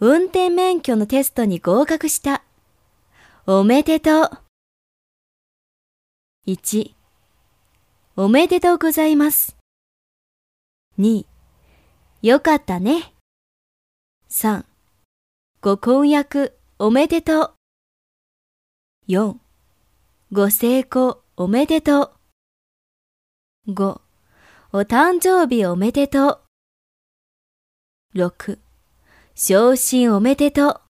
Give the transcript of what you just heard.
運転免許のテストに合格した。おめでとう。1、おめでとうございます。2、よかったね。3、ご婚約おめでとう。4、ご成功おめでとう。5、お誕生日おめでとう。6、昇進おめでとう。